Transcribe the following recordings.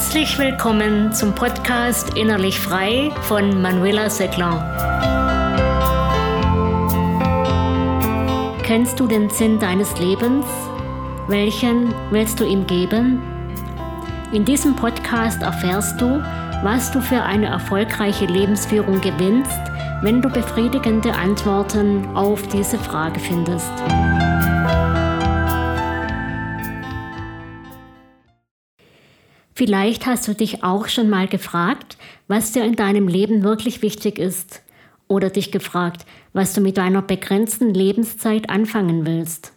Herzlich willkommen zum Podcast Innerlich Frei von Manuela Seckler. Kennst du den Sinn deines Lebens? Welchen willst du ihm geben? In diesem Podcast erfährst du, was du für eine erfolgreiche Lebensführung gewinnst, wenn du befriedigende Antworten auf diese Frage findest. Vielleicht hast du dich auch schon mal gefragt, was dir in deinem Leben wirklich wichtig ist. Oder dich gefragt, was du mit deiner begrenzten Lebenszeit anfangen willst.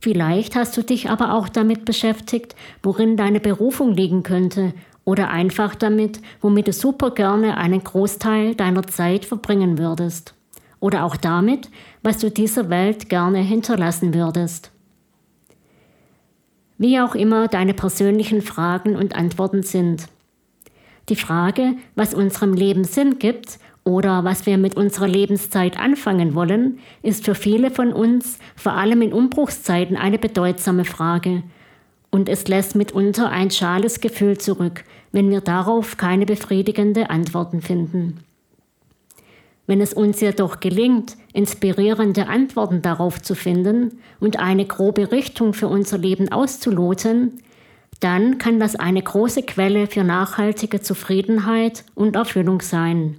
Vielleicht hast du dich aber auch damit beschäftigt, worin deine Berufung liegen könnte oder einfach damit, womit du super gerne einen Großteil deiner Zeit verbringen würdest. Oder auch damit, was du dieser Welt gerne hinterlassen würdest. Wie auch immer deine persönlichen Fragen und Antworten sind. Die Frage, was unserem Leben Sinn gibt oder was wir mit unserer Lebenszeit anfangen wollen, ist für viele von uns, vor allem in Umbruchszeiten, eine bedeutsame Frage. Und es lässt mitunter ein schales Gefühl zurück, wenn wir darauf keine befriedigende Antworten finden. Wenn es uns jedoch gelingt, inspirierende Antworten darauf zu finden und eine grobe Richtung für unser Leben auszuloten, dann kann das eine große Quelle für nachhaltige Zufriedenheit und Erfüllung sein.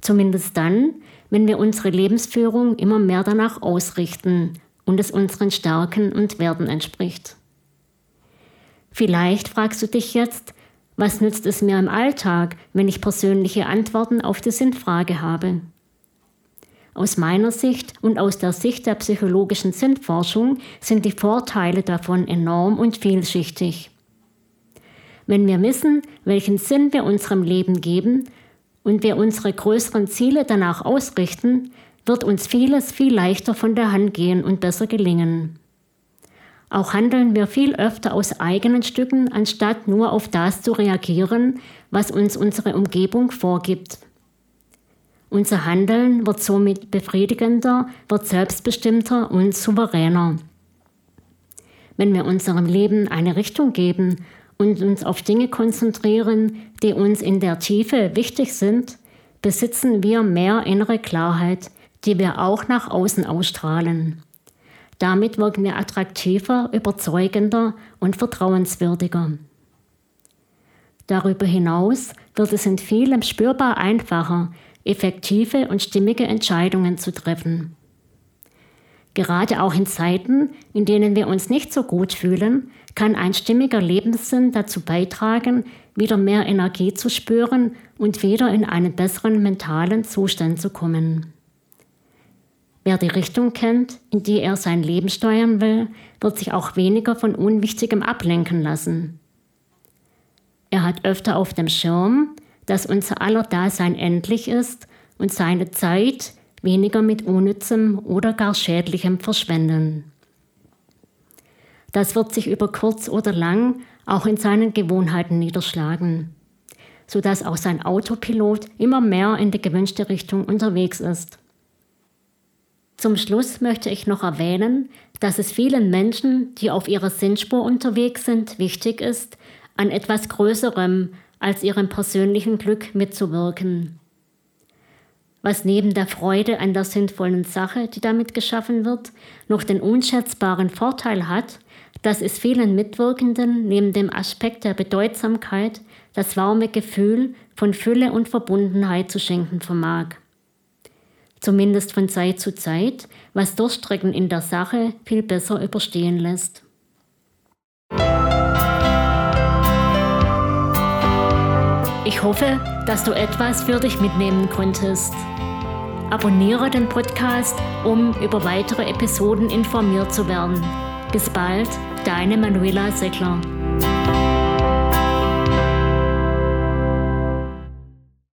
Zumindest dann, wenn wir unsere Lebensführung immer mehr danach ausrichten und es unseren Stärken und Werten entspricht. Vielleicht fragst du dich jetzt, was nützt es mir im Alltag, wenn ich persönliche Antworten auf die Sinnfrage habe? Aus meiner Sicht und aus der Sicht der psychologischen Sinnforschung sind die Vorteile davon enorm und vielschichtig. Wenn wir wissen, welchen Sinn wir unserem Leben geben und wir unsere größeren Ziele danach ausrichten, wird uns vieles viel leichter von der Hand gehen und besser gelingen. Auch handeln wir viel öfter aus eigenen Stücken, anstatt nur auf das zu reagieren, was uns unsere Umgebung vorgibt. Unser Handeln wird somit befriedigender, wird selbstbestimmter und souveräner. Wenn wir unserem Leben eine Richtung geben und uns auf Dinge konzentrieren, die uns in der Tiefe wichtig sind, besitzen wir mehr innere Klarheit, die wir auch nach außen ausstrahlen. Damit wirken wir attraktiver, überzeugender und vertrauenswürdiger. Darüber hinaus wird es in vielem spürbar einfacher, effektive und stimmige Entscheidungen zu treffen. Gerade auch in Zeiten, in denen wir uns nicht so gut fühlen, kann ein stimmiger Lebenssinn dazu beitragen, wieder mehr Energie zu spüren und wieder in einen besseren mentalen Zustand zu kommen. Wer die Richtung kennt, in die er sein Leben steuern will, wird sich auch weniger von Unwichtigem ablenken lassen. Er hat öfter auf dem Schirm, dass unser aller Dasein endlich ist und seine Zeit weniger mit Unnützem oder gar Schädlichem verschwenden. Das wird sich über kurz oder lang auch in seinen Gewohnheiten niederschlagen, sodass auch sein Autopilot immer mehr in die gewünschte Richtung unterwegs ist. Zum Schluss möchte ich noch erwähnen, dass es vielen Menschen, die auf ihrer Sinnspur unterwegs sind, wichtig ist, an etwas Größerem als ihrem persönlichen Glück mitzuwirken. Was neben der Freude an der sinnvollen Sache, die damit geschaffen wird, noch den unschätzbaren Vorteil hat, dass es vielen Mitwirkenden neben dem Aspekt der Bedeutsamkeit das warme Gefühl von Fülle und Verbundenheit zu schenken vermag zumindest von Zeit zu Zeit, was Durchstrecken in der Sache viel besser überstehen lässt. Ich hoffe, dass du etwas für dich mitnehmen konntest. Abonniere den Podcast, um über weitere Episoden informiert zu werden. Bis bald, deine Manuela Seckler.